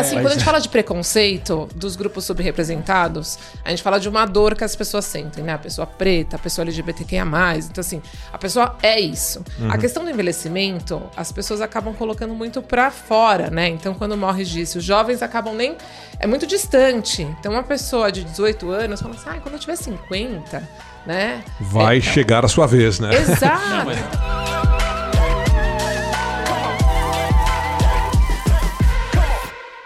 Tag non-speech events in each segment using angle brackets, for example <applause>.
assim, quando a gente fala de preconceito dos grupos subrepresentados, a gente fala de uma dor que as pessoas sentem, né? A pessoa preta, a pessoa LGBTQIA. Então, assim, a pessoa é isso. Uhum. A questão do envelhecimento, as pessoas acabam colocando muito pra fora, né? Então, quando morre disso, os jovens acabam nem. É muito distante. Então, uma pessoa de 18 anos fala assim, ah, quando eu tiver 50, né? Vai é, chegar a sua vez, né? Exato. Não, mas...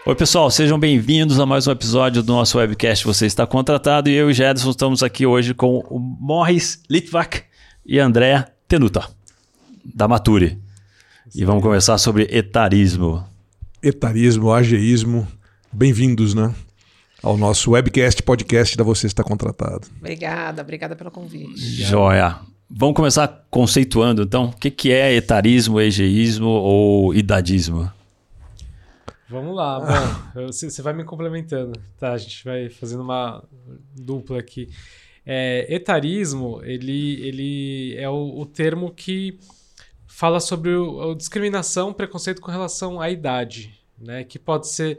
Oi, pessoal, sejam bem-vindos a mais um episódio do nosso webcast Você Está Contratado. E eu e o Gedson estamos aqui hoje com o Morris Litvak e André Tenuta, da Mature. E vamos conversar sobre etarismo. Etarismo, ageísmo. Bem-vindos, né? Ao nosso webcast, podcast da Você Está Contratado. Obrigada, obrigada pelo convite. Joia. Vamos começar conceituando, então, o que, que é etarismo, egeísmo ou idadismo? Vamos lá, bom, você vai me complementando, tá? A gente vai fazendo uma dupla aqui. É, etarismo, ele, ele é o, o termo que fala sobre o, a discriminação, preconceito com relação à idade, né? Que pode ser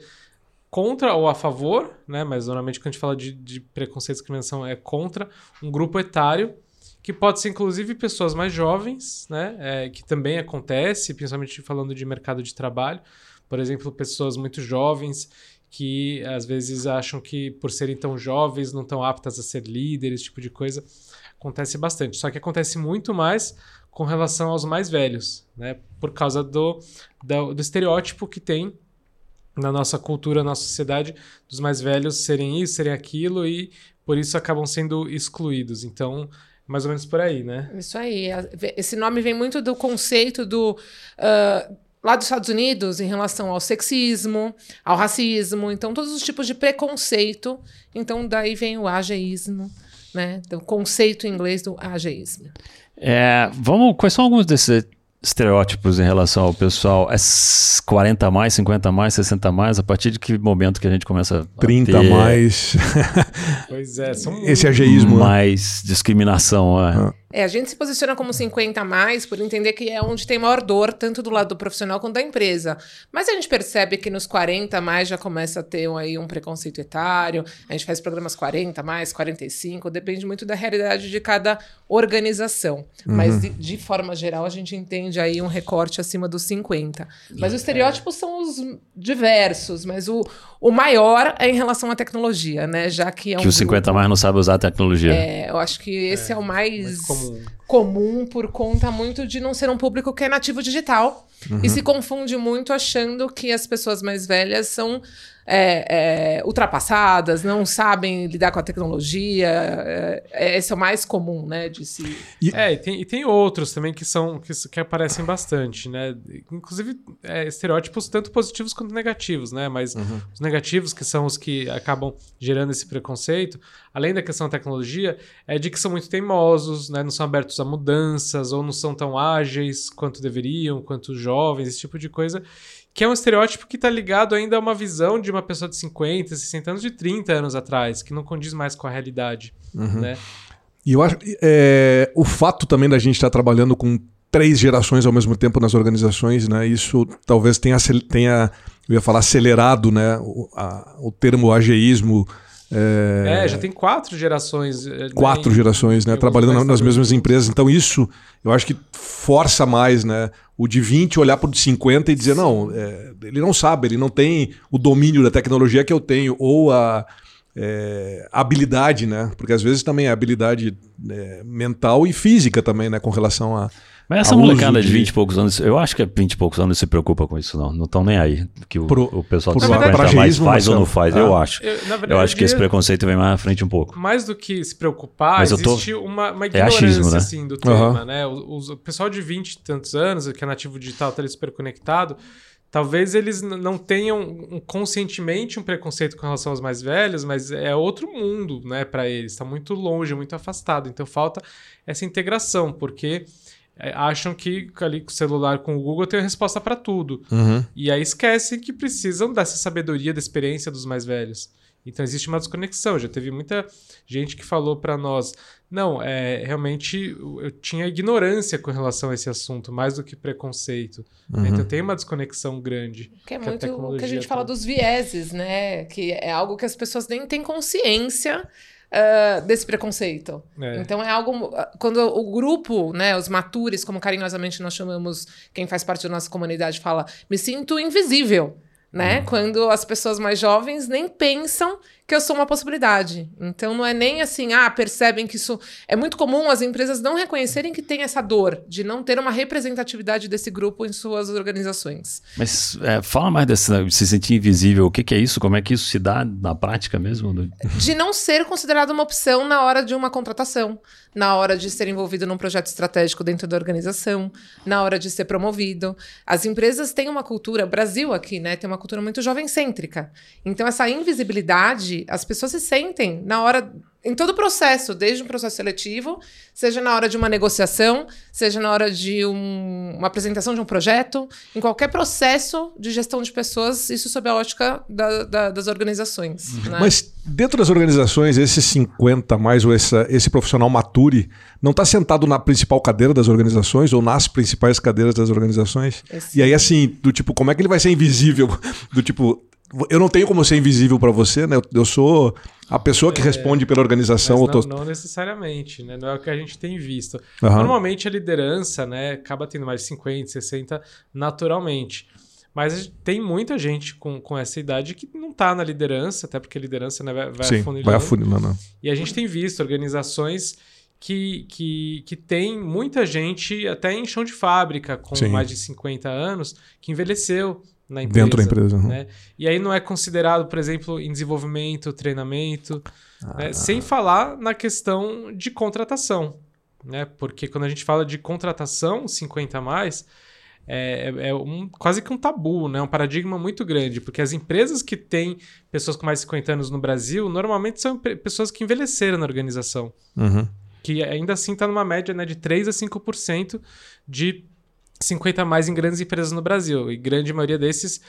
contra ou a favor, né? Mas normalmente quando a gente fala de, de preconceito e discriminação é contra um grupo etário, que pode ser inclusive pessoas mais jovens, né? É, que também acontece, principalmente falando de mercado de trabalho por exemplo, pessoas muito jovens que às vezes acham que por serem tão jovens não estão aptas a ser líderes, esse tipo de coisa. Acontece bastante. Só que acontece muito mais com relação aos mais velhos, né? Por causa do, do, do estereótipo que tem na nossa cultura, na nossa sociedade, dos mais velhos serem isso, serem aquilo e por isso acabam sendo excluídos. Então, mais ou menos por aí, né? Isso aí. Esse nome vem muito do conceito do. Uh lá dos Estados Unidos em relação ao sexismo, ao racismo, então todos os tipos de preconceito. Então daí vem o ageísmo, né? O conceito em inglês do ageísmo. É, vamos, quais são alguns desses estereótipos em relação ao pessoal? É 40 a mais, 50 a mais, 60 a mais? A partir de que momento que a gente começa a 30 a mais. <laughs> pois é, são esse ageísmo. Né? Mais discriminação. É. Ah. É, a gente se posiciona como 50 a mais por entender que é onde tem maior dor, tanto do lado do profissional quanto da empresa. Mas a gente percebe que nos 40 a mais já começa a ter aí um preconceito etário, a gente faz programas 40 a mais, 45, depende muito da realidade de cada organização. Uhum. Mas de, de, forma geral a gente entende aí um recorte acima dos 50. Mas os estereótipos são os diversos, mas o, o maior é em relação à tecnologia, né? Já que é um. Que os 50 a mais não sabe usar a tecnologia. É, eu acho que esse é, é o mais. mais comum. comum por conta muito de não ser um público que é nativo digital uhum. e se confunde muito achando que as pessoas mais velhas são é, é, ultrapassadas, não sabem lidar com a tecnologia. É, é esse é o mais comum, né? De se... E, é, e tem, e tem outros também que são que, que aparecem bastante, né? Inclusive é, estereótipos tanto positivos quanto negativos, né? Mas uhum. os negativos, que são os que acabam gerando esse preconceito, além da questão da tecnologia, é de que são muito teimosos, né? Não são abertos a mudanças ou não são tão ágeis quanto deveriam, quanto jovens, esse tipo de coisa que é um estereótipo que está ligado ainda a uma visão de uma pessoa de 50, 60 anos, de 30 anos atrás, que não condiz mais com a realidade, uhum. né? E eu acho é, o fato também da gente estar tá trabalhando com três gerações ao mesmo tempo nas organizações, né? Isso talvez tenha, tenha eu ia falar acelerado, né? O, a, o termo ageísmo é... é, já tem quatro gerações. Eh, quatro né, gerações, né? Trabalhando nas mesmas empresas. Então, isso eu acho que força mais, né? O de 20 olhar para o de 50 e dizer, não, é, ele não sabe, ele não tem o domínio da tecnologia que eu tenho, ou a é, habilidade, né? Porque às vezes também é habilidade é, mental e física também, né? Com relação a mas essa molecada de... de 20 e poucos anos, eu acho que 20 e poucos anos não se preocupa com isso, não. Não estão nem aí. Que o, pro, o pessoal de 50 mais faz ou não faz, ah. eu acho. Eu, verdade, eu acho que esse preconceito vem mais à frente um pouco. Mais do que se preocupar, Mas existe tô... uma, uma ignorância é achismo, né? assim, do tema, uhum. né? O, o, pessoal de 20 e tantos anos, que é nativo digital, tá ali super conectado, talvez eles não tenham conscientemente um preconceito com relação aos mais velhos, mas é outro mundo, né, para eles. Está muito longe, muito afastado. Então falta essa integração, porque acham que ali com o celular, com o Google, tem a resposta para tudo. Uhum. E aí esquecem que precisam dessa sabedoria, da experiência dos mais velhos. Então existe uma desconexão. Já teve muita gente que falou para nós, não, é, realmente eu tinha ignorância com relação a esse assunto, mais do que preconceito. Uhum. Então tem uma desconexão grande. Que é muito o que a gente fala dos vieses, né? Que é algo que as pessoas nem têm consciência. Uh, desse preconceito. É. Então é algo. Quando o grupo, né, os matures, como carinhosamente nós chamamos quem faz parte da nossa comunidade, fala, me sinto invisível né? Uhum. Quando as pessoas mais jovens nem pensam que eu sou uma possibilidade. Então não é nem assim, ah, percebem que isso é muito comum as empresas não reconhecerem que tem essa dor de não ter uma representatividade desse grupo em suas organizações. Mas é, fala mais desse se sentir invisível. O que, que, é isso? Como é que isso se dá na prática mesmo? De não ser considerado uma opção na hora de uma contratação, na hora de ser envolvido num projeto estratégico dentro da organização, na hora de ser promovido. As empresas têm uma cultura, Brasil aqui, né, tem uma cultura muito jovem cêntrica. Então essa invisibilidade as pessoas se sentem na hora em todo o processo, desde um processo seletivo, seja na hora de uma negociação, seja na hora de um, uma apresentação de um projeto, em qualquer processo de gestão de pessoas, isso sob a ótica da, da, das organizações. Uhum. Né? Mas dentro das organizações, esses 50 mais ou essa, esse profissional mature não está sentado na principal cadeira das organizações ou nas principais cadeiras das organizações? Esse... E aí, assim, do tipo, como é que ele vai ser invisível? <laughs> Do tipo, eu não tenho como ser invisível para você, né? Eu, sou a pessoa que é, responde pela organização. Não, tô... não, necessariamente, né? Não é o que a gente tem visto. Uhum. Normalmente a liderança, né, acaba tendo mais de 50, 60 naturalmente. Mas tem muita gente com, com essa idade que não está na liderança, até porque a liderança né, vai, vai Sim, afunilando. Vai afunilando. E a gente tem visto organizações que, que, que tem muita gente, até em chão de fábrica, com Sim. mais de 50 anos, que envelheceu na empresa. Dentro da empresa. Uhum. Né? E aí não é considerado, por exemplo, em desenvolvimento, treinamento, né? ah. né? sem falar na questão de contratação. Né? Porque quando a gente fala de contratação 50 a mais, é, é, um, quase que um tabu, né? um paradigma muito grande, porque as empresas que têm pessoas com mais de 50 anos no Brasil, normalmente são pessoas que envelheceram na organização. Uhum. Que ainda assim está numa média né, de 3 a 5% de 50 a mais em grandes empresas no Brasil. E grande maioria desses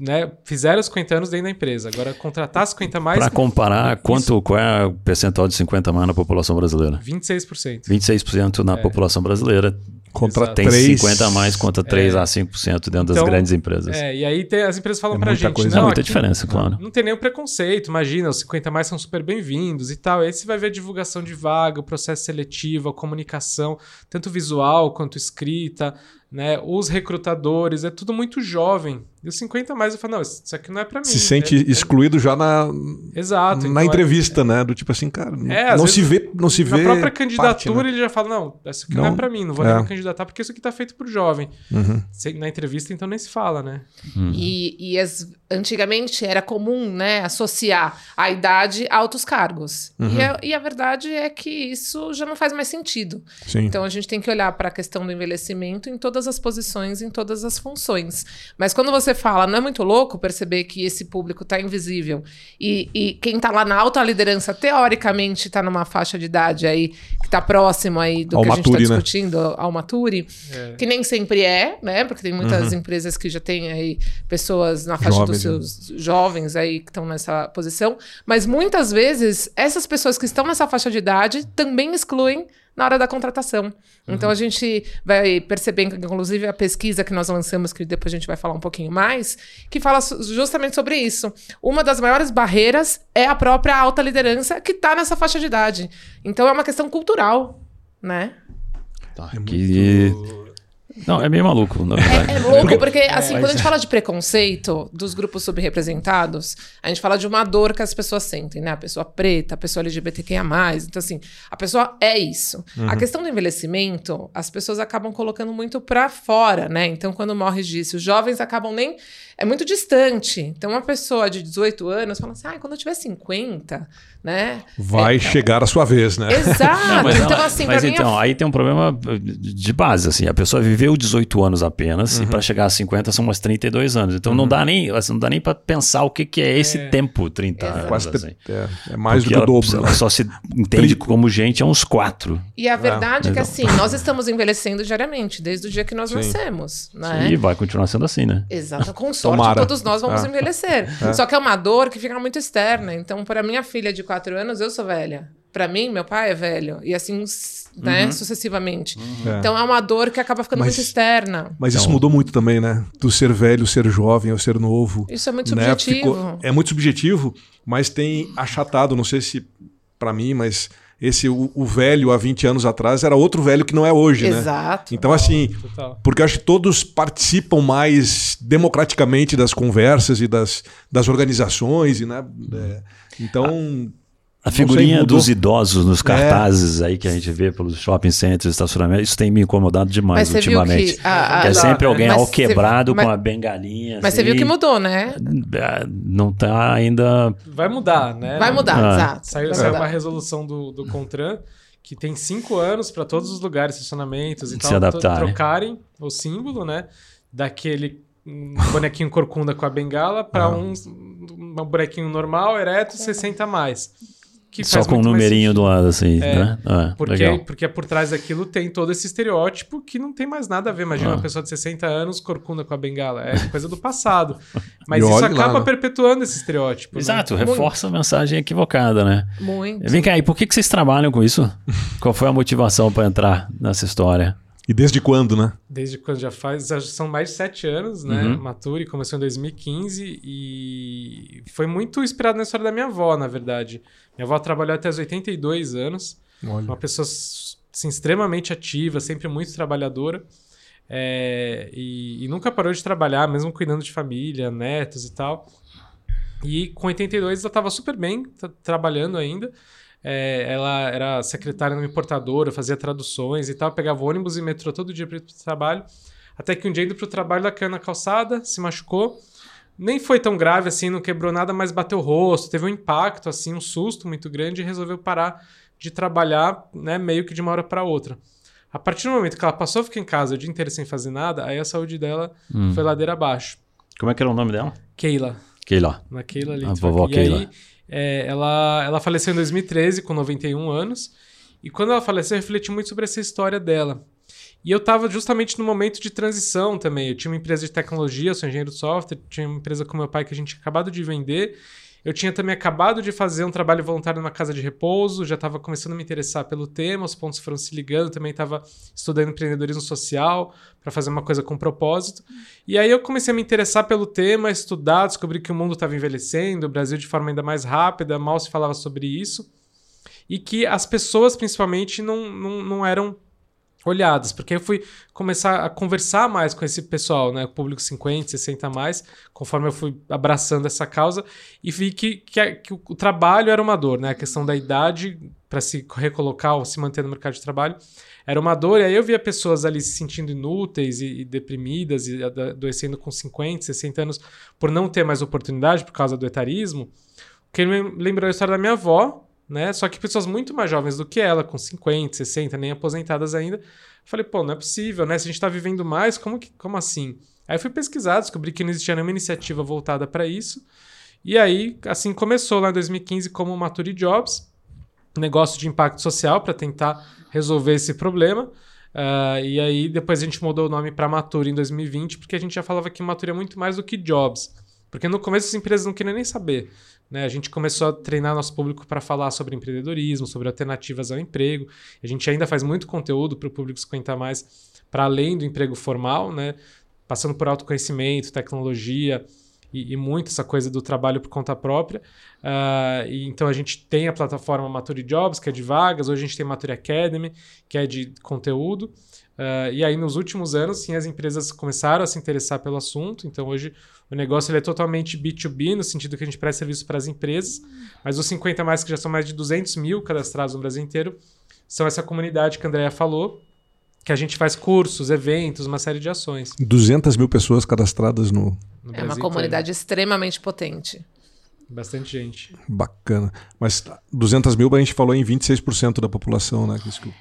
né, fizeram os 50 anos dentro da empresa. Agora, contratar 50 a mais. Para comparar, quanto, qual é o percentual de 50 a mais na população brasileira? 26%. 26% na é. população brasileira. Contra Exato. tem 3... 50 a mais contra 3 é. a 5% dentro então, das grandes empresas. É, e aí tem, as empresas falam é pra gente. Coisa. Não, é muita diferença, claro. Não tem nenhum preconceito, imagina, os 50 a mais são super bem-vindos e tal. E aí você vai ver a divulgação de vaga, o processo seletivo, a comunicação, tanto visual quanto escrita, né? Os recrutadores, é tudo muito jovem. E os 50 mais eu falo, não, isso aqui não é para mim. Se sente é, excluído é... já na Exato, na então, entrevista, é... né? Do tipo assim, cara, é, não, se vê, não se vê. Na própria candidatura parte, né? ele já fala, não, isso aqui não, não é para mim, não vou nem é. me candidatar porque isso aqui tá feito pro jovem. Uhum. Na entrevista então nem se fala, né? Uhum. E, e as, antigamente era comum, né, associar a idade a altos cargos. Uhum. E, a, e, a, verdade é que isso já não faz mais sentido. Sim. Então a gente tem que olhar para a questão do envelhecimento em todas as posições, em todas as funções. Mas quando você fala, não é muito louco perceber que esse público está invisível e, e quem está lá na alta liderança, teoricamente, está numa faixa de idade aí que está próximo aí do ao que a gente está né? discutindo, ao Maturi, é. que nem sempre é, né? Porque tem muitas uhum. empresas que já têm aí pessoas na faixa Jovens, dos seus né? jovens aí que estão nessa posição, mas muitas vezes essas pessoas que estão nessa faixa de idade também excluem na hora da contratação. Uhum. Então a gente vai percebendo, inclusive a pesquisa que nós lançamos, que depois a gente vai falar um pouquinho mais, que fala justamente sobre isso. Uma das maiores barreiras é a própria alta liderança que está nessa faixa de idade. Então é uma questão cultural, né? Tá, é muito... Não, é meio maluco, na verdade. É, é louco, porque assim, é, quando a gente fala de preconceito dos grupos subrepresentados, a gente fala de uma dor que as pessoas sentem, né? A pessoa preta, a pessoa LGBTQIA+. Então, assim, a pessoa é isso. Uhum. A questão do envelhecimento, as pessoas acabam colocando muito para fora, né? Então, quando morre disso, os jovens acabam nem é muito distante. Então, uma pessoa de 18 anos fala assim: ah, quando eu tiver 50, né? Vai é, chegar a sua vez, né? Exato. Não, mas, então, assim, mas então, mim, aí tem um problema de base, assim. A pessoa vive viveu 18 anos apenas Uhum. e para chegar a 50 são umas 32 anos. Então não dá nem, assim, não dá nem para pensar o que, que é esse É. tempo, 30 Exato. anos. Quase assim. é, é mais Porque do que o dobro. Ela né? só se entende como gente há uns quatro. E a verdade é que então. assim, nós estamos envelhecendo diariamente, desde o dia que nós Sim. nascemos, né? E vai continuar sendo assim, né? Exato, com sorte Tomara. todos nós vamos É. envelhecer. Só que é uma dor que fica muito externa. Então, para minha filha de 4 anos, eu sou velha. Para mim, meu pai é velho. E assim, né, sucessivamente. É. Então, é uma dor que acaba ficando Mas- muito externa. Mas isso Então- mudou muito também, né? Do ser velho, ser jovem, ou ser novo. Isso é muito né? subjetivo. Ficou- é muito subjetivo, mas tem achatado, não sei se para mim, mas esse o, o velho há 20 anos atrás era outro velho que não é hoje, né? Exato. Então assim, Total. porque eu acho que todos participam mais democraticamente das conversas e das, das organizações, e, né? É, então, A figurinha dos idosos nos cartazes aí que a gente vê pelos shopping centers, estacionamento, isso tem me incomodado demais Mas você viu ultimamente. que. a- a- Que é sempre alguém ao você- quebrado mas- com a bengalinha. Mas você assim. viu que mudou, né? Ah, Não tá ainda. Vai mudar, né? Vai mudar, Ah. exato. Saiu, Vai saiu mudar. uma resolução do, do Contran que tem cinco anos para todos os lugares, estacionamentos e Se tal, adaptar, tro- né? trocarem o símbolo, né? Daquele bonequinho corcunda com a bengala para Ah. um, um bonequinho normal, ereto, 60 a mais. Que Só faz com um muito numerinho do lado, assim, É, né? Ah, Porque, legal. porque por trás daquilo tem todo esse estereótipo que não tem mais nada a ver. Imagina Ah. uma pessoa de 60 anos corcunda com a bengala. É coisa do passado. <laughs> Mas isso olhe lá, acaba né? perpetuando esse estereótipo. né? Exato, reforça a mensagem equivocada, né? Muito. Vem cá, e por que, que vocês trabalham com isso? Qual foi a motivação para entrar nessa história? e desde quando, né? Desde quando já faz, já são mais de sete anos, né? Uhum. Maturi começou em 2015 e foi muito inspirado na história da minha avó, na verdade. Minha avó trabalhou até os 82 anos, Olha. uma pessoa assim, extremamente ativa, sempre muito trabalhadora. é, e, e nunca parou de trabalhar, mesmo cuidando de família, netos e tal. E com 82 ela estava super bem, trabalhando ainda. É, ela era secretária numa importadora, fazia traduções e tal, pegava ônibus e metrô todo dia para ir pro trabalho. Até que um dia indo pro trabalho, ela caiu na calçada, se machucou. Nem foi tão grave assim, não quebrou nada, mas bateu o rosto, teve um impacto, assim, um susto muito grande e resolveu parar de trabalhar, né, meio que de uma hora para outra. A partir do momento que ela passou a ficar em casa o dia inteiro sem fazer nada, aí a saúde dela Hum. foi ladeira abaixo. Como é que era o nome dela? Keila, Keila. na Keila ali. A vovó e Keila. aí, é, ela, ela faleceu em 2013, com 91 anos. E quando ela faleceu, eu refleti muito sobre essa história dela. E eu estava justamente no momento de transição também. Eu tinha uma empresa de tecnologia, eu sou engenheiro de software, tinha uma empresa com meu pai que a gente tinha acabado de vender. Eu tinha também acabado de fazer um trabalho voluntário numa casa de repouso, já estava começando a me interessar pelo tema, os pontos foram se ligando, também estava estudando empreendedorismo social para fazer uma coisa com propósito. E aí eu comecei a me interessar pelo tema, estudar, descobri que o mundo estava envelhecendo, o Brasil de forma ainda mais rápida, mal se falava sobre isso. E que as pessoas, principalmente, não, não, não eram olhadas, porque eu fui começar a conversar mais com esse pessoal, né, público 50, 60 a mais, conforme eu fui abraçando essa causa e vi que, que, que o, trabalho era uma dor, né, a questão da idade para se recolocar ou se manter no mercado de trabalho era uma dor, e aí eu via pessoas ali se sentindo inúteis e, e deprimidas e ado- adoecendo com 50, 60 anos por não ter mais oportunidade por causa do etarismo, que me lembrou a história da minha avó, né? Só que pessoas muito mais jovens do que ela, com 50, 60, nem aposentadas ainda. Falei, pô, não é possível, né? Se a gente tá vivendo mais, como, que, como assim? Aí fui pesquisar, descobri que não existia nenhuma iniciativa voltada para isso. E aí, assim começou lá em 2015 como Maturi Jobs, negócio de impacto social para tentar resolver esse problema. Ah, e aí depois a gente mudou o nome para Maturi em 2020, porque a gente já falava que Maturi é muito mais do que Jobs. Porque no começo as empresas não queriam nem saber. Né? A gente começou a treinar nosso público para falar sobre empreendedorismo, sobre alternativas ao emprego. A gente ainda faz muito conteúdo para o público 50 mais para além do emprego formal, né? passando por autoconhecimento, tecnologia e, e muito essa coisa do trabalho por conta própria. Ah, e então a gente tem a plataforma Maturi Jobs, que é de vagas, hoje a gente tem Maturi Academy, que é de conteúdo. Ah, e aí, nos últimos anos, sim, as empresas começaram a se interessar pelo assunto. Então, hoje, o negócio ele é totalmente B2B, no sentido que a gente presta serviço para as empresas. Mas os 50 mais, que já são mais de 200 mil cadastrados no Brasil inteiro, são essa comunidade que a Andrea falou, que a gente faz cursos, eventos, uma série de ações. 200 mil pessoas cadastradas no. no É Brasil uma inteiro. comunidade extremamente potente. Bastante gente. Bacana. Mas 200 mil a gente falou em 26% da população, né?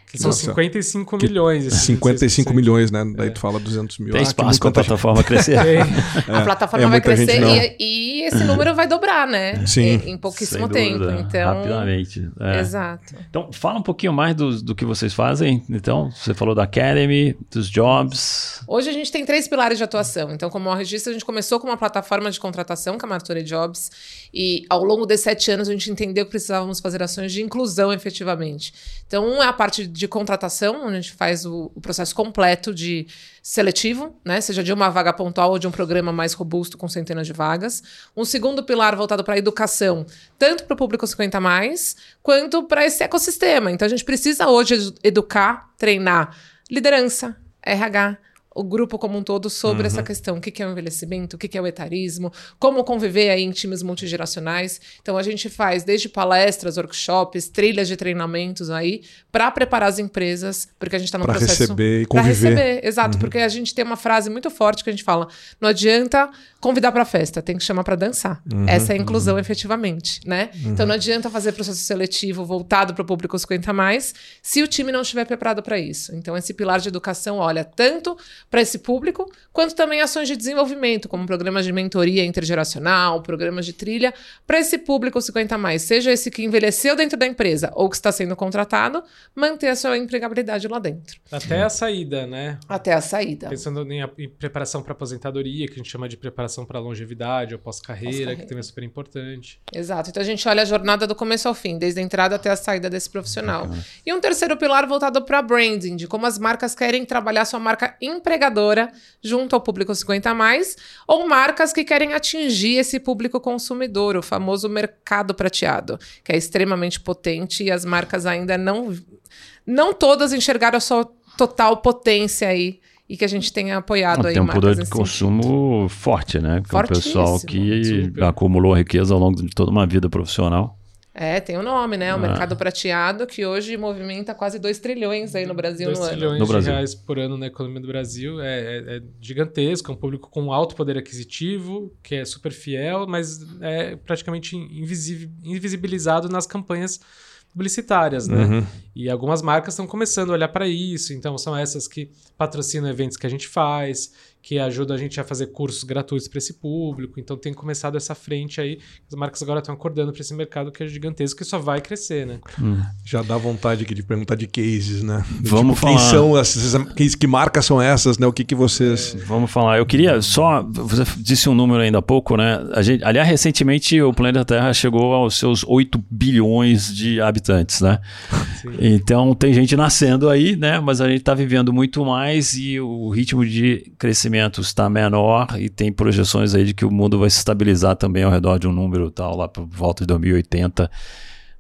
Que, são 55 milhões. Esses 55 milhões, né? Daí é. tu fala 200 mil. Tem ah, espaço para a plataforma crescer. <laughs> É, a plataforma é vai crescer e, e, esse número vai dobrar, né? Sim. Em, em pouquíssimo tempo. Então... Rapidamente. É. Exato. Então, fala um pouquinho mais do, do que vocês fazem. Então, você falou da Academy, dos jobs. Hoje a gente tem três pilares de atuação. Então, como registro, a gente começou com uma plataforma de contratação, que é a Martura Jobs. E ao longo desses sete anos a gente entendeu que precisávamos fazer ações de inclusão efetivamente. Então, um é a parte de contratação, onde a gente faz o, o processo completo de seletivo, né? Seja de uma vaga pontual ou de um programa mais robusto com centenas de vagas. Um segundo pilar voltado para a educação, tanto para o público 50 mais, quanto para esse ecossistema. Então a gente precisa hoje educar, treinar liderança, RH, o grupo como um todo sobre uhum. essa questão. O que é o envelhecimento, o que é o etarismo, como conviver aí em times multigeracionais. Então, a gente faz desde palestras, workshops, trilhas de treinamentos aí, para preparar as empresas, porque a gente está no processo... Para receber e conviver. Para receber, exato. Uhum. Porque a gente tem uma frase muito forte que a gente fala, não adianta convidar para festa, tem que chamar para dançar. Uhum, Essa é a inclusão uhum. efetivamente, né? Uhum. Então, não adianta fazer processo seletivo voltado para o público 50+, mais, se o time não estiver preparado para isso. Então, esse pilar de educação olha tanto para esse público, quanto também ações de desenvolvimento, como programas de mentoria intergeracional, programas de trilha, para esse público 50 mais, seja esse que envelheceu dentro da empresa ou que está sendo contratado, manter a sua empregabilidade lá dentro. Até a saída, né? Até a saída. Pensando em, em preparação para aposentadoria, que a gente chama de preparação para longevidade ou pós-carreira, pós que também é super importante. Exato. Então a gente olha a jornada do começo ao fim, desde a entrada até a saída desse profissional. Uhum. E um terceiro pilar voltado para branding, de como as marcas querem trabalhar sua marca empregadora empregadora junto ao público 50 mais, ou marcas que querem atingir esse público consumidor, o famoso mercado prateado, que é extremamente potente e as marcas ainda não não todas enxergaram a sua total potência aí e que a gente tenha apoiado aí Tem um poder de consumo forte, né? Que é um pessoal que super. acumulou riqueza ao longo de toda uma vida profissional. É, tem o um nome, né? O ah. mercado prateado, que hoje movimenta quase 2 trilhões aí no Brasil 2 no ano. trilhões no de Brasil. reais por ano na economia do Brasil. É, é, é, gigantesco, é um público com alto poder aquisitivo, que é super fiel, mas é praticamente invisibilizado nas campanhas publicitárias, né? Uhum. E algumas marcas estão começando a olhar para isso, então são essas que patrocinam eventos que a gente faz, que ajuda a gente a fazer cursos gratuitos para esse público. Então tem começado essa frente aí. As marcas agora estão acordando para esse mercado que é gigantesco que só vai crescer, né? Hum. Já dá vontade de perguntar de cases, né? Vamos tipo, falar. Quem são essas, que, que marcas são essas, né? O que, que vocês. É, vamos falar. Eu queria só. Você disse um número ainda há pouco, né? A gente, aliás, recentemente o planeta Terra chegou aos seus 8 bilhões de habitantes, né? Sim. Então tem gente nascendo aí, né? Mas a gente está vivendo muito mais e o ritmo de crescimento crescimento está menor e tem projeções aí de que o mundo vai se estabilizar também ao redor de um número tal, lá por volta de 2080.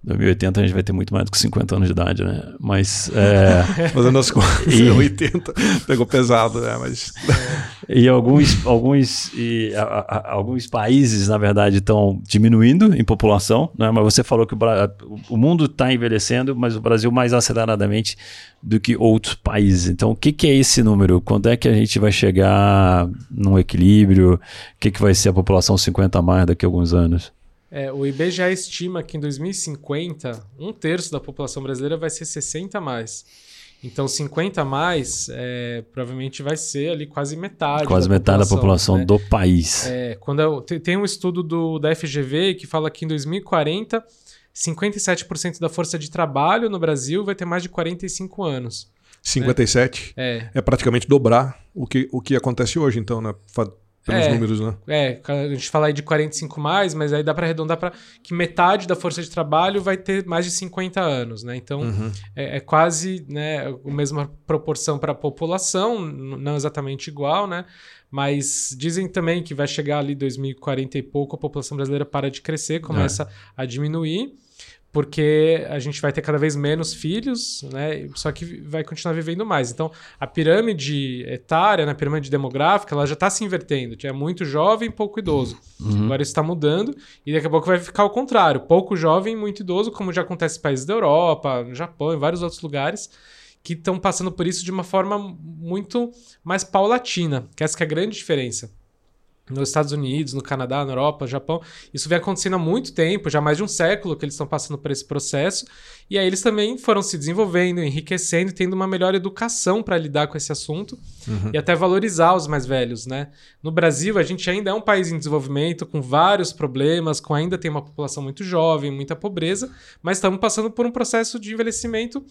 2080 a gente vai ter muito mais do que 50 anos de idade, né? Mas. É... <laughs> Fazendo as contas, e... <laughs> 80 pegou pesado, né? Mas. <laughs> e alguns, alguns, e, a, a, alguns países, na verdade, estão diminuindo em população, né? Mas você falou que o, o mundo está envelhecendo, mas o Brasil mais aceleradamente do que outros países. Então, o que, que é esse número? Quando é que a gente vai chegar num equilíbrio? O que, que vai ser a população 50 a mais daqui a alguns anos? É, o IBGE estima que em 2050, um terço da população brasileira vai ser 60 a mais. Então, 50 a mais, é, provavelmente vai ser ali quase metade. Quase da metade população, da população né? do país. É, quando eu, tem um estudo do, da FGV que fala que em 2040, 57% da força de trabalho no Brasil vai ter mais de 45 anos. 57? Né? É. É praticamente dobrar o que, o que acontece hoje, então, né? Pelos é, números, né? É, a gente fala aí de 45 mais, mas aí dá para arredondar para que metade da força de trabalho vai ter mais de 50 anos, né? Então uhum. é, é, quase né, a mesma proporção para a população, não exatamente igual, né? Mas dizem também que vai chegar ali 2040 e pouco, a população brasileira para de crescer, começa é. a diminuir porque a gente vai ter cada vez menos filhos, né? Só que vai continuar vivendo mais. Então, a pirâmide etária, né? a pirâmide demográfica, ela já está se invertendo. Tinha muito jovem e pouco idoso. Uhum. Agora isso está mudando e daqui a pouco vai ficar o contrário. Pouco jovem e muito idoso, como já acontece em países da Europa, no Japão e vários outros lugares que estão passando por isso de uma forma muito mais paulatina. Que essa que é a grande diferença. Nos Estados Unidos, no Canadá, na Europa, no Japão. Isso vem acontecendo há muito tempo, já mais de um século que eles estão passando por esse processo. E aí eles também foram se desenvolvendo, enriquecendo, tendo uma melhor educação para lidar com esse assunto uhum. e até valorizar os mais velhos, né? No Brasil, a gente ainda é um país em desenvolvimento, com vários problemas, com ainda tem uma população muito jovem, muita pobreza, mas estamos passando por um processo de envelhecimento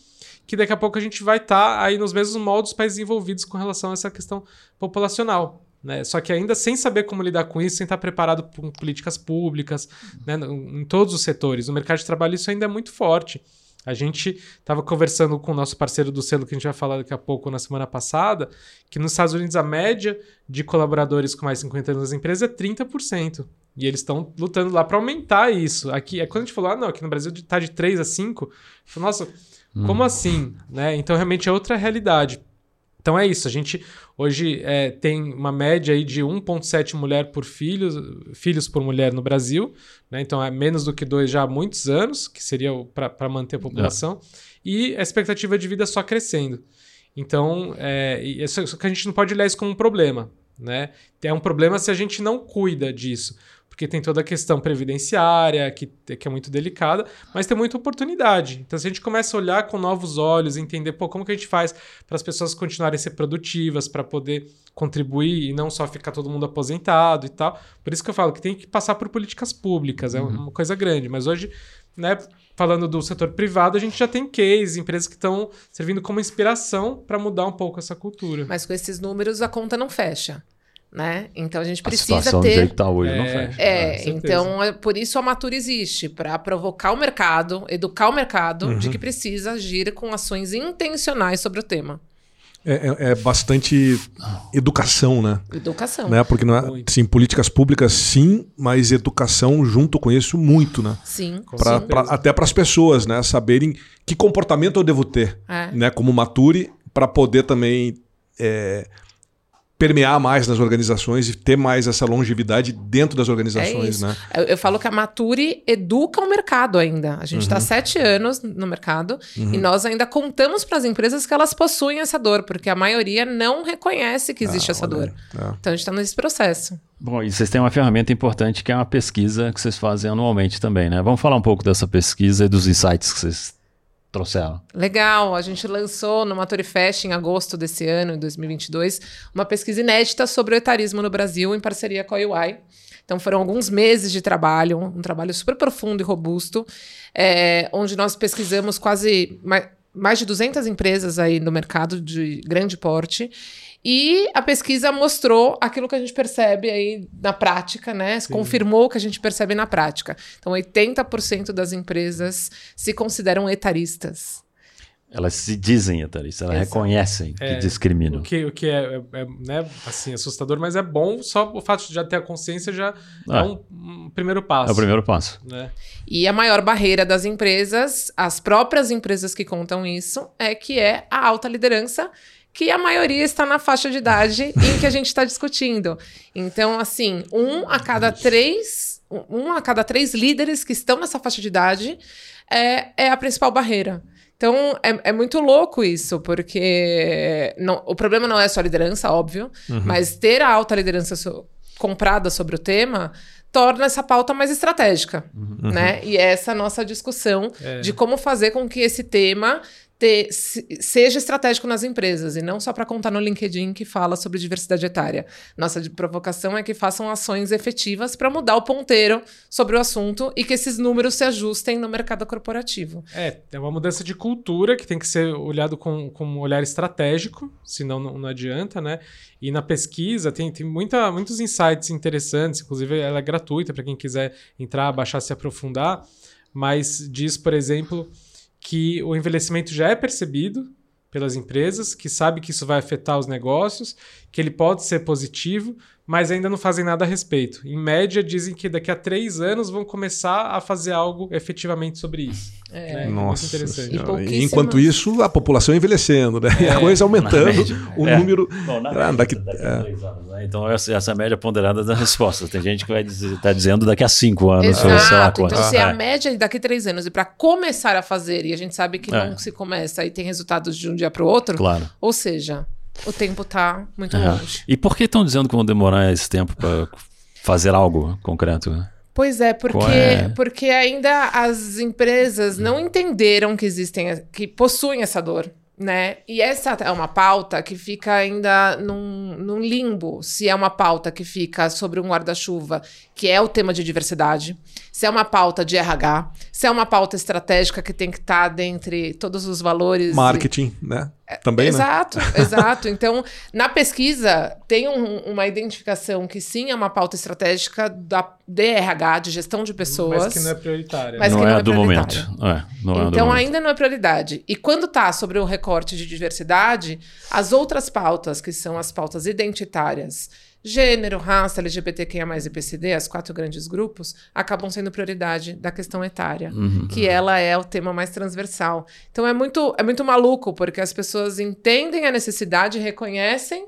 que daqui a pouco a gente vai estar tá aí nos mesmos moldes dos países envolvidos com relação a essa questão populacional. Né? Só que ainda sem saber como lidar com isso, sem estar preparado por políticas públicas, né? em todos os setores. No mercado de trabalho isso ainda é muito forte. A gente estava conversando com o nosso parceiro do selo, que a gente vai falar daqui a pouco na semana passada, que nos Estados Unidos a média de colaboradores com mais de 50 anos nas empresas é 30%. E eles estão lutando lá para aumentar isso. Aqui, é quando a gente falou, ah, não, aqui no Brasil está de 3 a 5, falei, nossa, hum. como assim? Né? Então realmente é outra realidade. Então é isso, a gente hoje é, tem uma média aí de 1,7 mulher por filhos, filhos por mulher no Brasil, né? então é menos do que dois já há muitos anos, que seria para manter a população, é. e a expectativa de vida só crescendo. Então, é, isso, que a gente não pode olhar isso como um problema. Né? É um problema se a gente não cuida disso porque tem toda a questão previdenciária, que, que é muito delicada, mas tem muita oportunidade. Então, se a gente começa a olhar com novos olhos, entender pô, como que a gente faz para as pessoas continuarem a ser produtivas, para poder contribuir e não só ficar todo mundo aposentado e tal. Por isso que eu falo que tem que passar por políticas públicas, é uhum. uma coisa grande. Mas hoje, né, falando do setor privado, a gente já tem case, empresas que estão servindo como inspiração para mudar um pouco essa cultura. Mas com esses números a conta não fecha né? Então a gente precisa a situação ter. Do jeito que tá hoje, é, não fecha. É, então é por isso a Matura existe para provocar o mercado, educar o mercado uhum. de que precisa agir com ações intencionais sobre o tema. É, é, é, bastante educação, né? Educação. Né? Porque não é, sim, políticas públicas sim, mas educação junto com isso muito, né? Sim. Pra, pra, até para as pessoas, né? Saberem que comportamento eu devo ter, é. né? Como mature para poder também é, permear mais nas organizações e ter mais essa longevidade dentro das organizações, é né? Eu, eu, falo que a Mature educa o mercado ainda. A gente está uhum. sete anos no mercado uhum. e nós ainda contamos para as empresas que elas possuem essa dor, porque a maioria não reconhece que existe ah, essa dor. É. Então a gente está nesse processo. Bom, e vocês têm uma ferramenta importante que é uma pesquisa que vocês fazem anualmente também, né? Vamos falar um pouco dessa pesquisa e dos insights que vocês Legal, a gente lançou no Maturifest em agosto desse ano, em 2022, uma pesquisa inédita sobre o etarismo no Brasil em parceria com a UI. Então foram alguns meses de trabalho, um trabalho super profundo e robusto, é, onde nós pesquisamos quase mais, mais de 200 empresas aí no mercado de grande porte e a pesquisa mostrou aquilo que a gente percebe aí na prática, né? Sim. Confirmou o que a gente percebe na prática. Então, 80% das empresas se consideram etaristas. Elas se dizem etaristas, elas Exato. reconhecem que é, discriminam. O que, o que é, é, é, né, assim, assustador, mas é bom. Só o fato de já ter a consciência já é ah, é um, um, primeiro passo. É o primeiro passo. Né? E a maior barreira das empresas, as próprias empresas que contam isso, é que é a alta liderança que a maioria está na faixa de idade <laughs> em que a gente está discutindo. Então, assim, um a cada três, um a cada três líderes que estão nessa faixa de idade é, é a principal barreira. Então, é, é muito louco isso, porque não, o problema não é só a liderança, óbvio, uhum. mas ter a alta liderança so, comprada sobre o tema torna essa pauta mais estratégica, uhum. né? E essa é a nossa discussão é. de como fazer com que esse tema ter, seja estratégico nas empresas e não só para contar no LinkedIn que fala sobre diversidade etária. Nossa provocação é que façam ações efetivas para mudar o ponteiro sobre o assunto e que esses números se ajustem no mercado corporativo. É, é uma mudança de cultura que tem que ser olhado com, com um olhar estratégico, senão não, não adianta, né? E na pesquisa tem, tem muita, muitos insights interessantes, inclusive ela é gratuita para quem quiser entrar, baixar, se aprofundar, mas diz, por exemplo que o envelhecimento já é percebido pelas empresas, que sabe que isso vai afetar os negócios, que ele pode ser positivo, mas ainda não fazem nada a respeito. Em média, dizem que daqui a três anos vão começar a fazer algo efetivamente sobre isso. É, né? Nossa, muito interessante. E enquanto isso, a população envelhecendo, né? É, e a coisa aumentando, média, o é. número. Bom, na ah, daqui, daqui a três anos, né? Então, essa, essa é a média ponderada das <laughs> respostas. Tem gente que vai estar tá dizendo daqui a cinco anos. Exato. Então, se é a média daqui a três anos e para começar a fazer, e a gente sabe que não se começa e tem resultados de um dia para o outro, claro. ou seja, o tempo está muito é. longe. E por que estão dizendo que vão demorar esse tempo para fazer algo concreto. Né? Pois é, porque, é? porque ainda as empresas não entenderam que existem, que possuem essa dor. Né? E essa é uma pauta que fica ainda num, num limbo. Se é uma pauta que fica sobre um guarda-chuva, que é o tema de diversidade, se é uma pauta de RH, se é uma pauta estratégica que tem que estar tá dentre todos os valores. Marketing, e... né? Também, exato, né? <laughs> exato. Então, na pesquisa, tem um, uma identificação que sim é uma pauta estratégica da DRH, de gestão de pessoas. Mas que não é prioritária. Mas não, é, não é do momento. É, não então, é do ainda não é prioridade. E quando está sobre o recorte de diversidade, as outras pautas, que são as pautas identitárias, Gênero, raça, LGBTQIA+, e PCD, as quatro grandes grupos, acabam sendo prioridade da questão etária, uhum. que ela é o tema mais transversal. Então é muito, é muito maluco, porque as pessoas entendem a necessidade, reconhecem,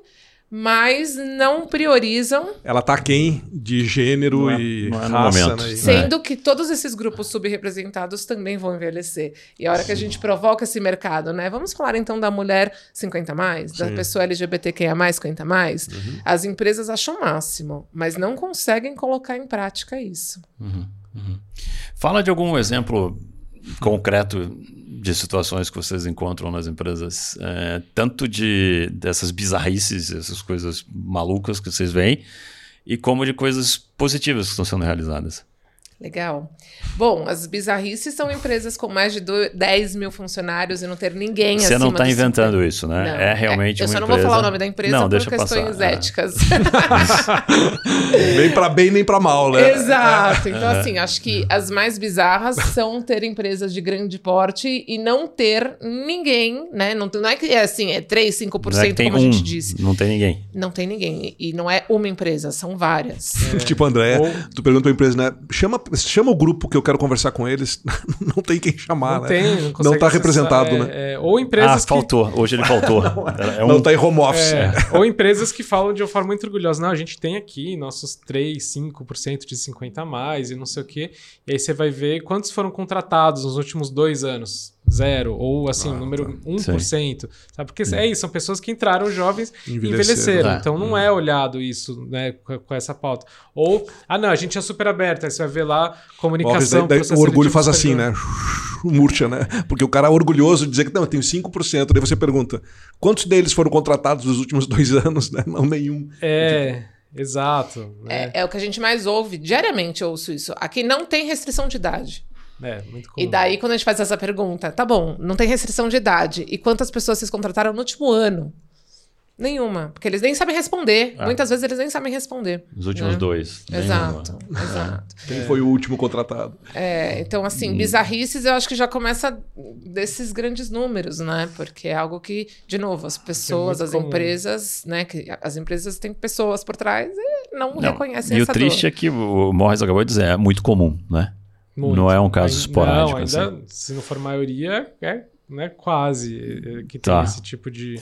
mas não priorizam. Ela tá quem de gênero é, e é raça, né? Sendo é. que todos esses grupos subrepresentados também vão envelhecer. E a hora que a gente provoca esse mercado, né? Vamos falar então da mulher 50 mais, da pessoa LGBTQIA mais 50 mais. Uhum. As empresas acham o máximo, mas não conseguem colocar em prática isso. Uhum. Uhum. Fala de algum exemplo concreto de situações que vocês encontram nas empresas, é, tanto de dessas bizarrices, essas coisas malucas que vocês veem, e como de coisas positivas que estão sendo realizadas. Legal. Bom, as bizarrices são empresas com mais de 10 mil funcionários e não ter ninguém Você não está inventando 50. isso, né? Não, é realmente é, Eu só não empresa... vou falar o nome da empresa não, por questões passar. éticas. <laughs> nem para bem, nem para mal, né? Exato. Então, assim, acho que as mais bizarras <laughs> são ter empresas de grande porte e não ter ninguém, né? Não, não é que é assim, é 3, 5%, não é como um, a gente disse. Não tem ninguém. Não tem ninguém. E não é uma empresa, são várias. É. Tipo, André, Ou... tu pergunta pra empresa, né? Chama, chama o grupo que eu quero conversar com eles. <laughs> não tem quem chamar, não né? Tem, não, não tá representado, é, né? É, ou empresas. Ah, que... faltou. Hoje ele faltou. <laughs> é um... Não tá em home office. É, <laughs> ou empresas que falam de uma forma muito orgulhosa. Não, a gente tem aqui nossos 3, 5% de 50 a mais e não sei o quê. E aí você vai ver quantos foram contratados nos últimos dois anos zero, ou assim, ah, número tá. 1%. Sim. Sabe? Porque é isso, são pessoas que entraram jovens e envelheceram. É. Então não hum. é olhado isso né, com, essa pauta. Ou, ah, não, a gente é super aberta, aí você vai ver lá comunicação. Daí, daí, o orgulho faz assim, né? <laughs> Murcha, né? Porque o cara é orgulhoso de dizer que não, eu tenho 5%. Daí você pergunta, quantos deles foram contratados nos últimos <laughs> dois anos? Né? Não, nenhum. É. Exato. Né? É, é, o que a gente mais ouve, diariamente eu ouço isso. Aqui não tem restrição de idade. É, muito comum. E daí, quando a gente faz essa pergunta, tá bom, não tem restrição de idade. E quantas pessoas vocês contrataram no último ano? Nenhuma. Porque eles nem sabem responder. Ah. Muitas vezes eles nem sabem responder. Os últimos né? dois. Exato, nenhuma. exato. <laughs> Quem é. foi o último contratado? É, então, assim, hum. bizarrices eu acho que já começa desses grandes números, né? Porque é algo que, de novo, as pessoas, é as comum. empresas, né? Que as empresas têm pessoas por trás e não, não. reconhecem e essa E o triste dor. é que o Morris acabou de dizer, é muito comum, né? Muito. Não é um caso esporádico. Não, ainda, assim. se não for maioria, é né, quase é, que tem tá. esse tipo de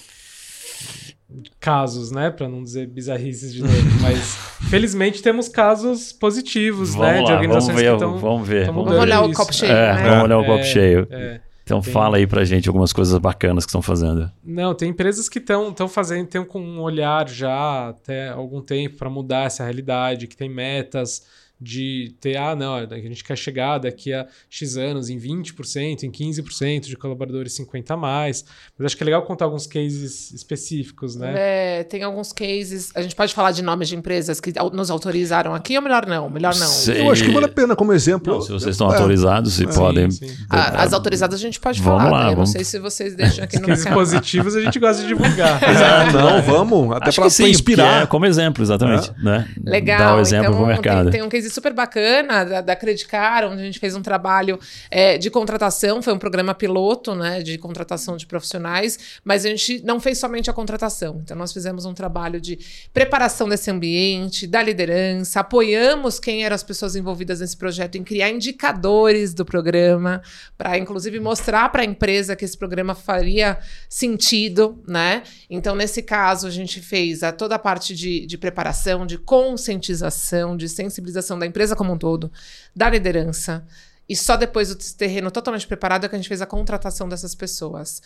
casos, né? Para não dizer bizarrices de novo. <laughs> Mas felizmente temos casos positivos, vamos né? Lá, de organizações vamos ver, que estão. Vamos ver. Vamos olhar isso. o copo cheio. É, né? Vamos olhar o copo é, cheio. É, então tem... fala aí pra gente algumas coisas bacanas que estão fazendo. Não, tem empresas que estão fazendo, tem com um olhar já até algum tempo para mudar essa realidade, que tem metas de ter, ah, não, a gente quer chegar daqui a X anos em 20%, em 15% de colaboradores 50 a mais. Mas acho que é legal contar alguns cases específicos, né? É, tem alguns cases. A gente pode falar de nomes de empresas que nos autorizaram aqui ou melhor não? Melhor não. Sei. Eu acho que vale a pena como exemplo. Não, se vocês estão é. autorizados, se é. podem. Sim, sim. as autorizadas a gente pode vamos falar. Lá, né? vamos... Não sei se vocês deixam aqui Os no cases positivos a gente gosta de divulgar. <laughs> é, não, vamos. Até para inspirar. É como exemplo, exatamente. Né? Legal. Dar o exemplo então, pro mercado. Tem, tem um case super bacana da, da Credicar, onde a gente fez um trabalho é, de contratação, foi um programa piloto, né, de contratação de profissionais, mas a gente não fez somente a contratação. Então, nós fizemos um trabalho de preparação desse ambiente, da liderança, apoiamos quem eram as pessoas envolvidas nesse projeto em criar indicadores do programa, para inclusive mostrar para a empresa que esse programa faria sentido, né? Então, nesse caso, a gente fez a, toda a parte de, de preparação, de conscientização, de sensibilização da empresa como um todo da liderança. E só depois do terreno totalmente preparado é que a gente fez a contratação dessas pessoas.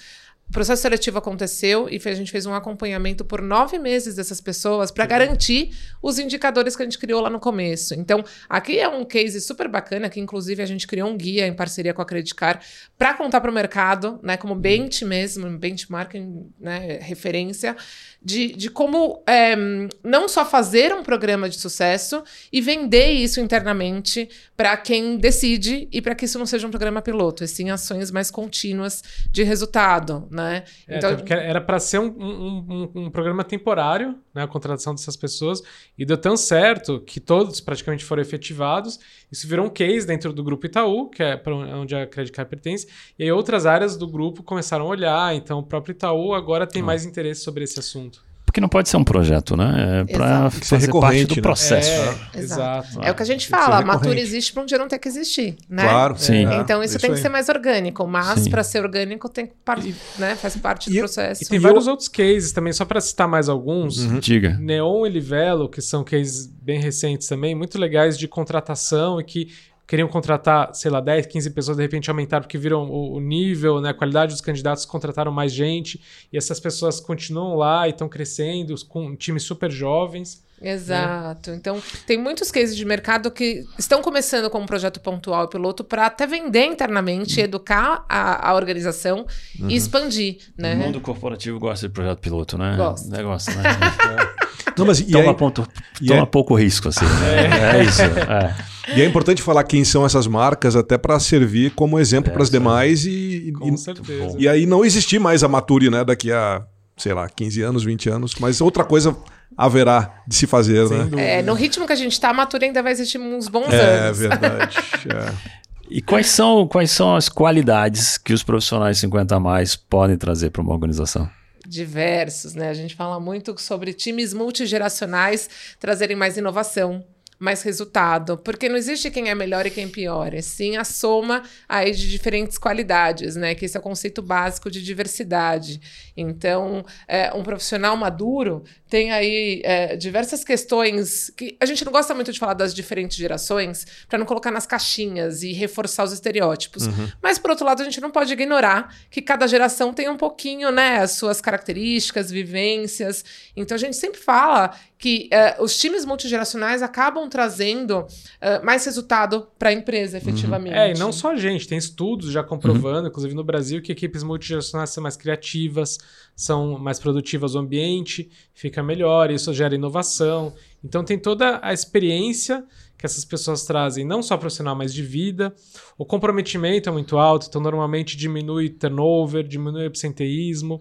o processo seletivo aconteceu e a gente fez um acompanhamento por nove meses dessas pessoas para garantir os indicadores que a gente criou lá no começo. Então, aqui é um case super bacana, que inclusive a gente criou um guia em parceria com a Credicar para contar para o mercado, né, como bench mesmo, benchmarking, né, referência, de, de como é, não só fazer um programa de sucesso e vender isso internamente para quem decide e para que isso não seja um programa piloto, e sim ações mais contínuas de resultado, né? É, então era para ser um, um, um, um, programa temporário, né, a contratação dessas pessoas, e deu tão certo que todos praticamente foram efetivados. Isso virou um case dentro do grupo Itaú, que é para onde a Credit Card pertence, e aí outras áreas do grupo começaram a olhar. Então o próprio Itaú agora tem mais interesse sobre esse assunto. Porque não pode ser um projeto, né? É para fazer parte do né? processo. Né? É, exato. É o que a gente fala, a Matura existe para um dia não ter que existir, né? Claro. Sim. É, então isso, tem que ser mais orgânico, mas para ser orgânico tem que par... né? faz parte do processo. E tem vários outros cases também, só para citar mais alguns. Uhum. Diga. Neon e Livelo, que são cases bem recentes também, muito legais de contratação e que queriam contratar, sei lá, 10, 15 pessoas, de repente aumentaram porque viram o, o, nível, né, a qualidade dos candidatos, contrataram mais gente, e essas pessoas continuam lá e estão crescendo, com times super jovens. Exato. Né? Então, tem muitos cases de mercado que estão começando com um projeto pontual e piloto para até vender internamente, uhum. educar a, a organização uhum. e expandir. Né? O mundo corporativo gosta de projeto piloto, né? Gosta. Negócio, né? <laughs> Não, mas toma, aí, ponto, toma é... pouco risco, assim. Né? <laughs> É. é isso. É. E é importante falar quem são essas marcas até para servir como exemplo é, para as demais e, Com e, certeza. e aí não existir mais a Mature, né, daqui a, sei lá, 15 anos, 20 anos, mas outra coisa haverá de se fazer, né? É, no ritmo que a gente está, a Mature ainda vai existir uns bons é, anos. É verdade. <laughs> é. E quais são, quais são as qualidades que os profissionais 50 a mais podem trazer para uma organização? Diversos, né? A gente fala muito sobre times multigeracionais trazerem mais inovação, mais resultado, porque não existe quem é melhor e quem é pior, é sim a soma aí de diferentes qualidades, né? Que esse é o conceito básico de diversidade. Então, é, um profissional maduro tem aí é, diversas questões que a gente não gosta muito de falar das diferentes gerações para não colocar nas caixinhas e reforçar os estereótipos. Uhum. Mas, por outro lado, a gente não pode ignorar que cada geração tem um pouquinho, né, as suas características, vivências. Então, a gente sempre fala que uh, os times multigeracionais acabam trazendo uh, mais resultado para a empresa, efetivamente. Uhum. É, e não só a gente, tem estudos já comprovando, uhum. inclusive no Brasil, que equipes multigeracionais são mais criativas, são mais produtivas, o ambiente fica melhor, isso gera inovação. Então tem toda a experiência que essas pessoas trazem, não só profissional, mas de vida. O comprometimento é muito alto, então normalmente diminui turnover, diminui absenteísmo.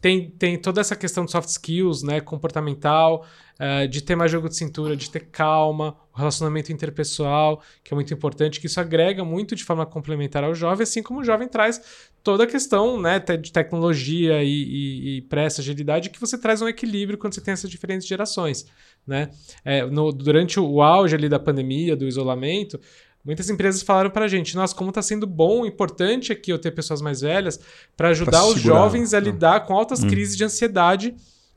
Tem, tem toda essa questão de soft skills, né, comportamental, uh, de ter mais jogo de cintura, de ter calma, o relacionamento interpessoal, que é muito importante, que isso agrega muito de forma complementar ao jovem, assim como o jovem traz toda a questão né, de tecnologia e, e, e pressa, agilidade, que você traz um equilíbrio quando você tem essas diferentes gerações. Né? É, no, durante o auge ali da pandemia, do isolamento, Muitas empresas falaram para a gente, nossa, como está sendo bom, importante aqui eu ter pessoas mais velhas para ajudar os jovens a lidar com altas hum. crises de ansiedade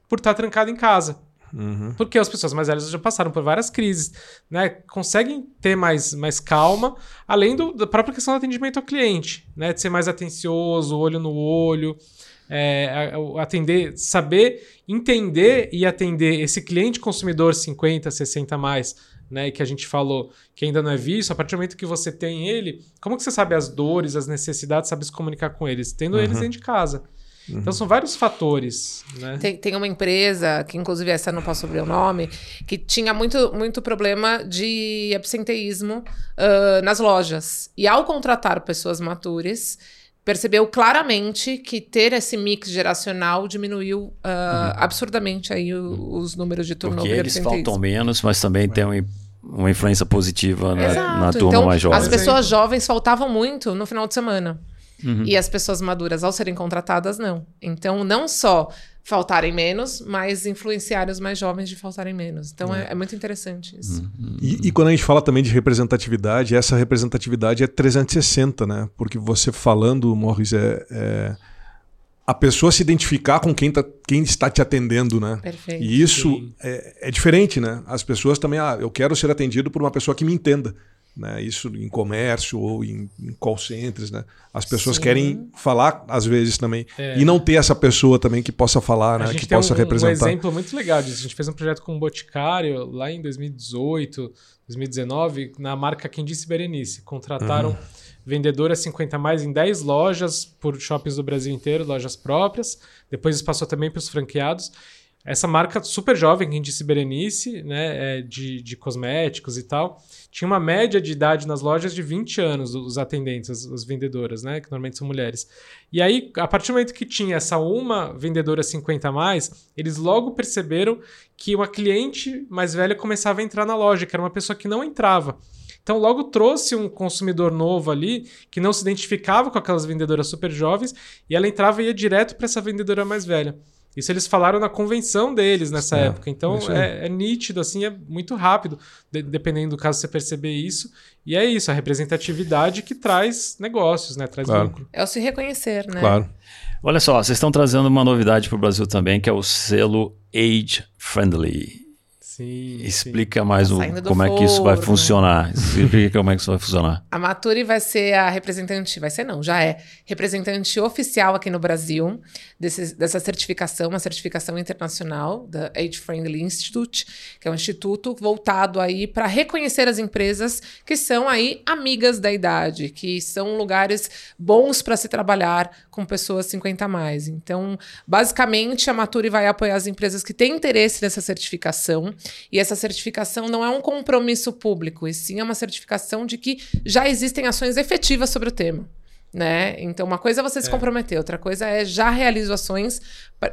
por estar tá trancado em casa. Uhum. Porque as pessoas mais velhas já passaram por várias crises, né? Conseguem ter mais, mais calma, além do, da própria questão do atendimento ao cliente, né? De ser mais atencioso, olho no olho, é, atender, saber entender e atender esse cliente consumidor 50, 60 mais, né? Que a gente falou que ainda não é visto, a partir do momento que você tem ele, como que você sabe as dores, as necessidades, sabe se comunicar com eles? Tendo uhum. eles dentro de casa. Uhum. Então são vários fatores. Né? Tem, tem uma empresa, que inclusive essa não posso sobrar o nome, que tinha muito, muito problema de absenteísmo uh, nas lojas. E ao contratar pessoas maturas, percebeu claramente que ter esse mix geracional diminuiu uh, uhum. absurdamente aí o, os números de turnover. Porque eles faltam menos, mas também tem um uma influência positiva na, na turma então, mais jovem. As pessoas jovens faltavam muito no final de semana. Uhum. E as pessoas maduras, ao serem contratadas, não. Então, não só faltarem menos, mas influenciar os mais jovens de faltarem menos. Então, é, é, é muito interessante isso. Uhum. E, e, quando a gente fala também de representatividade, essa representatividade é 360, né? Porque você falando, Morris, é, é a pessoa se identificar com quem, tá, quem está te atendendo, né? Perfeito. E isso é, é, diferente, né? As pessoas também, ah, eu quero ser atendido por uma pessoa que me entenda. né? Isso em comércio ou em, em call centers, né? As pessoas Sim. querem falar às vezes também É. e não ter essa pessoa também que possa falar, né? Que possa um, representar. um exemplo muito legal disso. A gente fez um projeto com o Boticário lá em 2018, 2019, na marca Quem Disse Berenice. Contrataram vendedoras 50 mais em 10 lojas por shoppings do Brasil inteiro, lojas próprias. Depois isso passou também para os franqueados. Essa marca super jovem, Quem Disse Berenice, né, é de, de cosméticos e tal, tinha uma média de idade nas lojas de 20 anos, os atendentes, as, as vendedoras, né, que normalmente são mulheres. E aí, a partir do momento que tinha essa uma vendedora 50 a mais, eles logo perceberam que uma cliente mais velha começava a entrar na loja, que era uma pessoa que não entrava. Então, logo trouxe um consumidor novo ali que não se identificava com aquelas vendedoras super jovens e ela entrava e ia direto para essa vendedora mais velha. Isso eles falaram na convenção deles nessa É, época. Então é, é nítido, assim, é muito rápido, de- dependendo do caso você perceber isso. E é isso, a representatividade que traz negócios, né? Traz Claro. lucro. É o se reconhecer, né? Claro. Olha só, vocês estão trazendo uma novidade para o Brasil também, que é o selo Age Friendly. Sim. sim. Explica mais o, Saindo do como é que isso vai forno. funcionar. Explica como é que isso vai funcionar. A Maturi vai ser a representante, vai ser não, já é representante oficial aqui no Brasil desse- dessa certificação, uma certificação internacional da Age Friendly Institute, que é um instituto voltado aí para reconhecer as empresas que são aí amigas da idade, que são lugares bons para se trabalhar com pessoas 50 a mais. Então, basicamente, a Maturi vai apoiar as empresas que têm interesse nessa certificação, e essa certificação não é um compromisso público, e sim é uma certificação de que já existem ações efetivas sobre o tema. Né? Então, uma coisa é você se comprometer, outra coisa é já realizo ações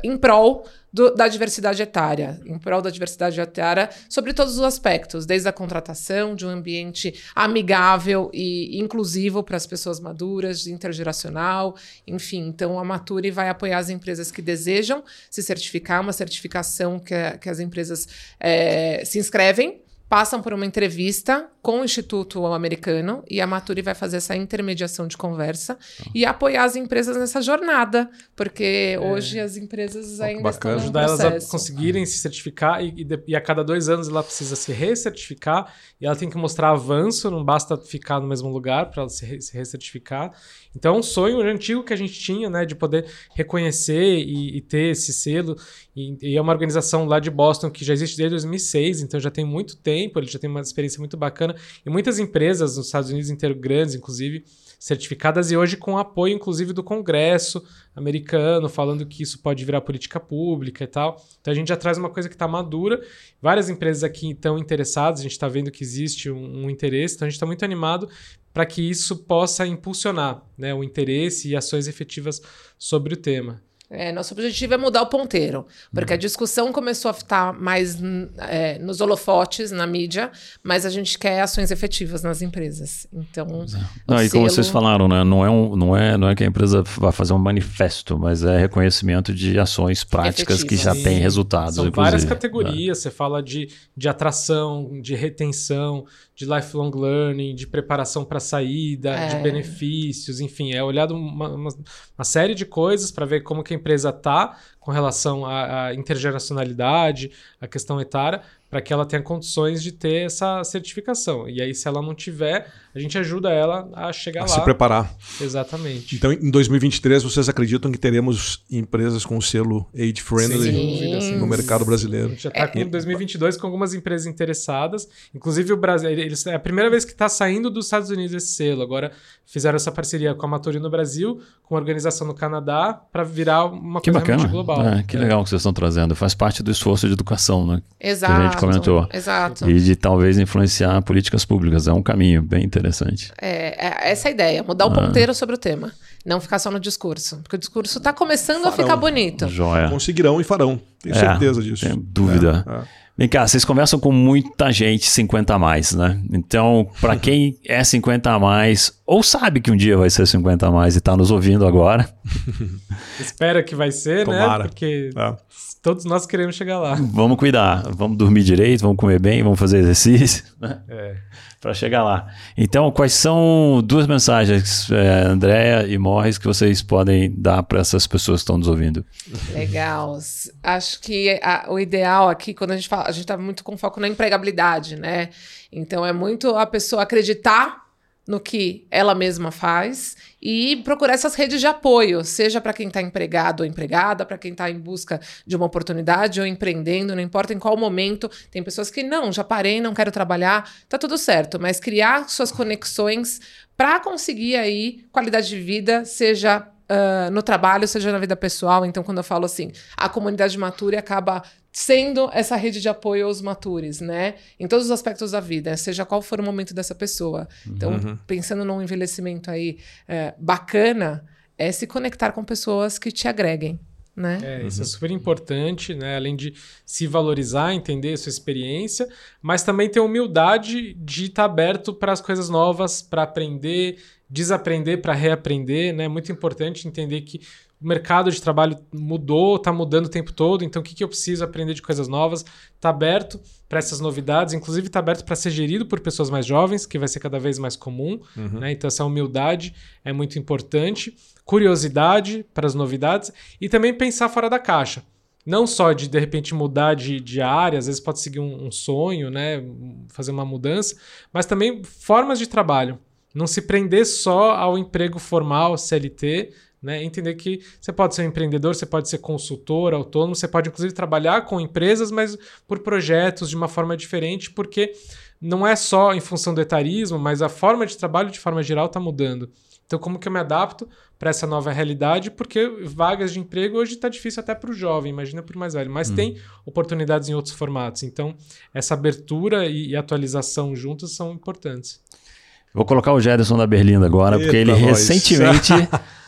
em prol do- da diversidade etária, em prol da diversidade etária sobre todos os aspectos, desde a contratação de um ambiente amigável e inclusivo para as pessoas maduras, intergeracional, enfim. Então, a Maturi vai apoiar as empresas que desejam se certificar, uma certificação que, que as empresas eh, se inscrevem passam por uma entrevista com o Instituto Americano e a Maturi vai fazer essa intermediação de conversa e apoiar as empresas nessa jornada, porque hoje as empresas ainda bacana. estão no ajudar elas a conseguirem se certificar e, e e a cada dois anos ela precisa se recertificar e ela tem que mostrar avanço, não basta ficar no mesmo lugar para ela se, re- se recertificar. Então é um sonho antigo que a gente tinha, né, de poder reconhecer e, e ter esse selo. E, e é uma organização lá de Boston que já existe desde 2006, então já tem muito tempo, ele já tem uma experiência muito bacana e muitas empresas nos Estados Unidos inteiro grandes, inclusive certificadas e hoje com apoio inclusive do Congresso americano, falando que isso pode virar política pública e tal. Então a gente já traz uma coisa que está madura. Várias empresas aqui estão interessadas, a gente está vendo que existe um, um interesse, então a gente está muito animado para que isso possa impulsionar né, o interesse e ações efetivas sobre o tema. É, nosso objetivo é mudar o ponteiro, porque Uhum. a discussão começou a estar mais é, nos holofotes, na mídia, mas a gente quer ações efetivas nas empresas. Então, o Não, e como vocês falaram, né? Não é, um, não, é, não é que a empresa vai fazer um manifesto, mas é reconhecimento de ações práticas que já Efetivas. têm resultados. São inclusive. várias É. categorias. Você fala de, de atração, de retenção, de lifelong learning, de preparação para saída, É. de benefícios, enfim, é olhado uma, uma, uma série de coisas para ver como que a empresa está com relação à, à intergeracionalidade, à questão etária, para que ela tenha condições de ter essa certificação. E aí, se ela não tiver, a gente ajuda ela a chegar A lá. se preparar. Exatamente. Então, em 2023, vocês acreditam que teremos empresas com o selo Age Friendly dúvida, sem no mercado A brasileiro? gente já está com 2022 com algumas empresas interessadas. Inclusive o Brasil, eles, é a primeira vez que está saindo dos Estados Unidos esse selo. Agora fizeram essa parceria com a Maturi no Brasil, com a organização no Canadá, para virar uma Que coisa bacana. global. É, que legal que vocês estão trazendo. Faz parte do esforço de educação, né? Exato. A gente comentou. Exato. E de talvez influenciar políticas públicas. É um caminho bem interessante. É, é essa a ideia, mudar o Ah. ponteiro sobre o tema. Não ficar só no discurso. Porque o discurso está começando a Farão. ficar bonito. Joia. Conseguirão e farão. Tenho É, certeza disso. Tenho dúvida. É, é. Vem cá, vocês conversam com muita gente 50 a mais, né? Então, para <laughs> quem é 50 a mais, ou sabe que um dia vai ser 50 a mais e tá nos ouvindo agora, <laughs> Espera que vai ser, Tomara. né? Porque É. todos nós queremos chegar lá. vamos cuidar, vamos dormir direito, vamos comer bem, vamos fazer exercício, <laughs> né? É. Para chegar lá. Então, quais são duas mensagens, é, Andréia e Morris, que vocês podem dar para essas pessoas que estão nos ouvindo? Legal. Acho que a- o ideal aqui, quando a gente fala. a gente está muito com foco na empregabilidade, né? Então é muito a pessoa acreditar no que ela mesma faz e procurar essas redes de apoio, seja para quem está empregado ou empregada, para quem está em busca de uma oportunidade ou empreendendo, não importa em qual momento. Tem pessoas que não, já parei, não quero trabalhar, tá tudo certo, mas criar suas conexões para conseguir aí qualidade de vida, seja uh, no trabalho, seja na vida pessoal. Então, quando eu falo assim, a comunidade Mature acaba sendo essa rede de apoio aos matures, né? Em todos os aspectos da vida, seja qual for o momento dessa pessoa. Então, uhum. pensando num envelhecimento aí é, bacana, é se conectar com pessoas que te agreguem. Né? É, isso é uhum. é super importante, né? Além de se valorizar, entender a sua experiência, mas também ter humildade de estar aberto para as coisas novas, para aprender, desaprender para reaprender, né? Muito importante entender que o mercado de trabalho mudou, está mudando o tempo todo, então o que, que eu preciso aprender de coisas novas? Está aberto para essas novidades, inclusive está aberto para ser gerido por pessoas mais jovens, que vai ser cada vez mais comum. Uhum. Né? Então, essa humildade é muito importante. Curiosidade para as novidades e também pensar fora da caixa. Não só de, de repente, mudar de, de área, às vezes pode seguir um, um sonho, né? fazer uma mudança, mas também formas de trabalho. Não se prender só ao emprego formal, CLT, né? Entender que você pode ser um empreendedor, você pode ser consultor, autônomo, você pode inclusive trabalhar com empresas, mas por projetos de uma forma diferente, porque não é só em função do etarismo, mas a forma de trabalho de forma geral está mudando. Então, como que eu me adapto para essa nova realidade? Porque vagas de emprego hoje está difícil até para o jovem, imagina para o mais velho, mas hum. tem oportunidades em outros formatos. Então, essa abertura e, e atualização juntos são importantes. Vou colocar o Gerson da Berlinda agora, Eita porque ele nós. recentemente <laughs>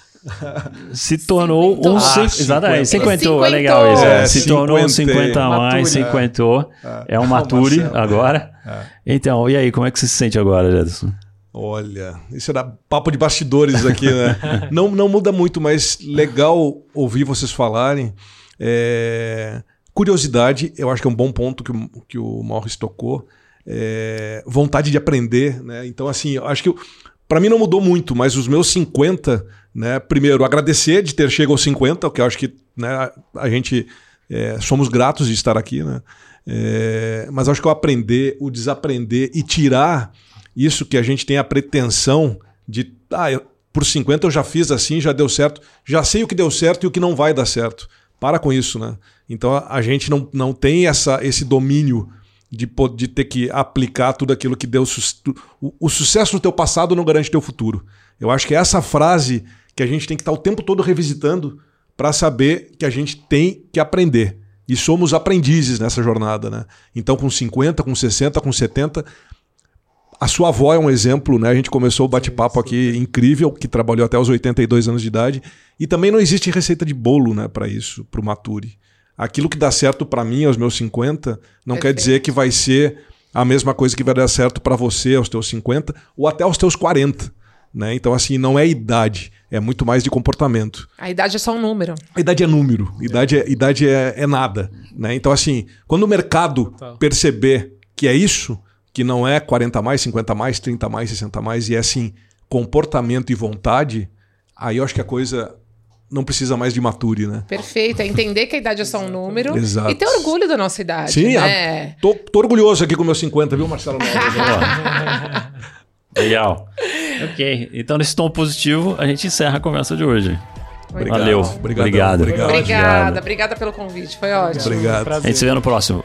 se tornou um. Ah, exatamente, cinquentou, é legal isso. É, se tornou um 50 a mais, cinquentou. É, é um mature agora. É. Então, e aí, como é que você se sente agora, Gerson? Olha, isso era papo de bastidores aqui, né? <laughs> não, não muda muito, mas legal ouvir vocês falarem. É... Curiosidade, eu acho que é um bom ponto que o, que o Maurice tocou é, vontade de aprender, né? Então, assim, eu acho que para mim não mudou muito, mas os meus 50, né? Primeiro, agradecer de ter chegado aos 50, que eu acho que né, a gente é, somos gratos de estar aqui, né? É, mas acho que o aprender, o desaprender e tirar isso que a gente tem a pretensão de. Ah, eu, por 50 eu já fiz assim, já deu certo, já sei o que deu certo e o que não vai dar certo. Para com isso, né? Então a, gente não, não tem essa, esse domínio de, de ter que aplicar tudo aquilo que deu. O, o sucesso no teu passado não garante teu futuro. Eu acho que é essa frase que a gente tem que estar o tempo todo revisitando para saber que a gente tem que aprender. E somos aprendizes nessa jornada, né? Então, com 50, com 60, com 70. A sua avó é um exemplo, né? A gente começou o bate-papo aqui incrível, que trabalhou até os 82 anos de idade. E também não existe receita de bolo, né, para isso, para o Mature aquilo que dá certo para mim aos meus 50 não Perfeito. quer dizer que vai ser a mesma coisa que vai dar certo para você aos teus 50 ou até aos teus 40. Né? Então, assim, não é idade, é muito mais de comportamento. A idade é só um número. A idade é número, idade é, idade é, é nada. Né? Então, assim, quando o mercado tá. perceber que é isso, que não é 40 mais, 50 mais, 30 mais, 60 mais, e é assim, comportamento e vontade, aí eu acho que a coisa não precisa mais de mature, né? Perfeito. É entender que a idade é só um número. Exato. E ter orgulho da nossa idade. Sim, né? a, tô, tô, orgulhoso aqui com meus 50, viu, Marcelo? <laughs> Legal. ok. Então, nesse tom positivo, a gente encerra a conversa de hoje. Obrigado. Valeu. Obrigado. Obrigado. Obrigada. Obrigada pelo convite. Foi ótimo. Obrigado. A gente se vê no próximo.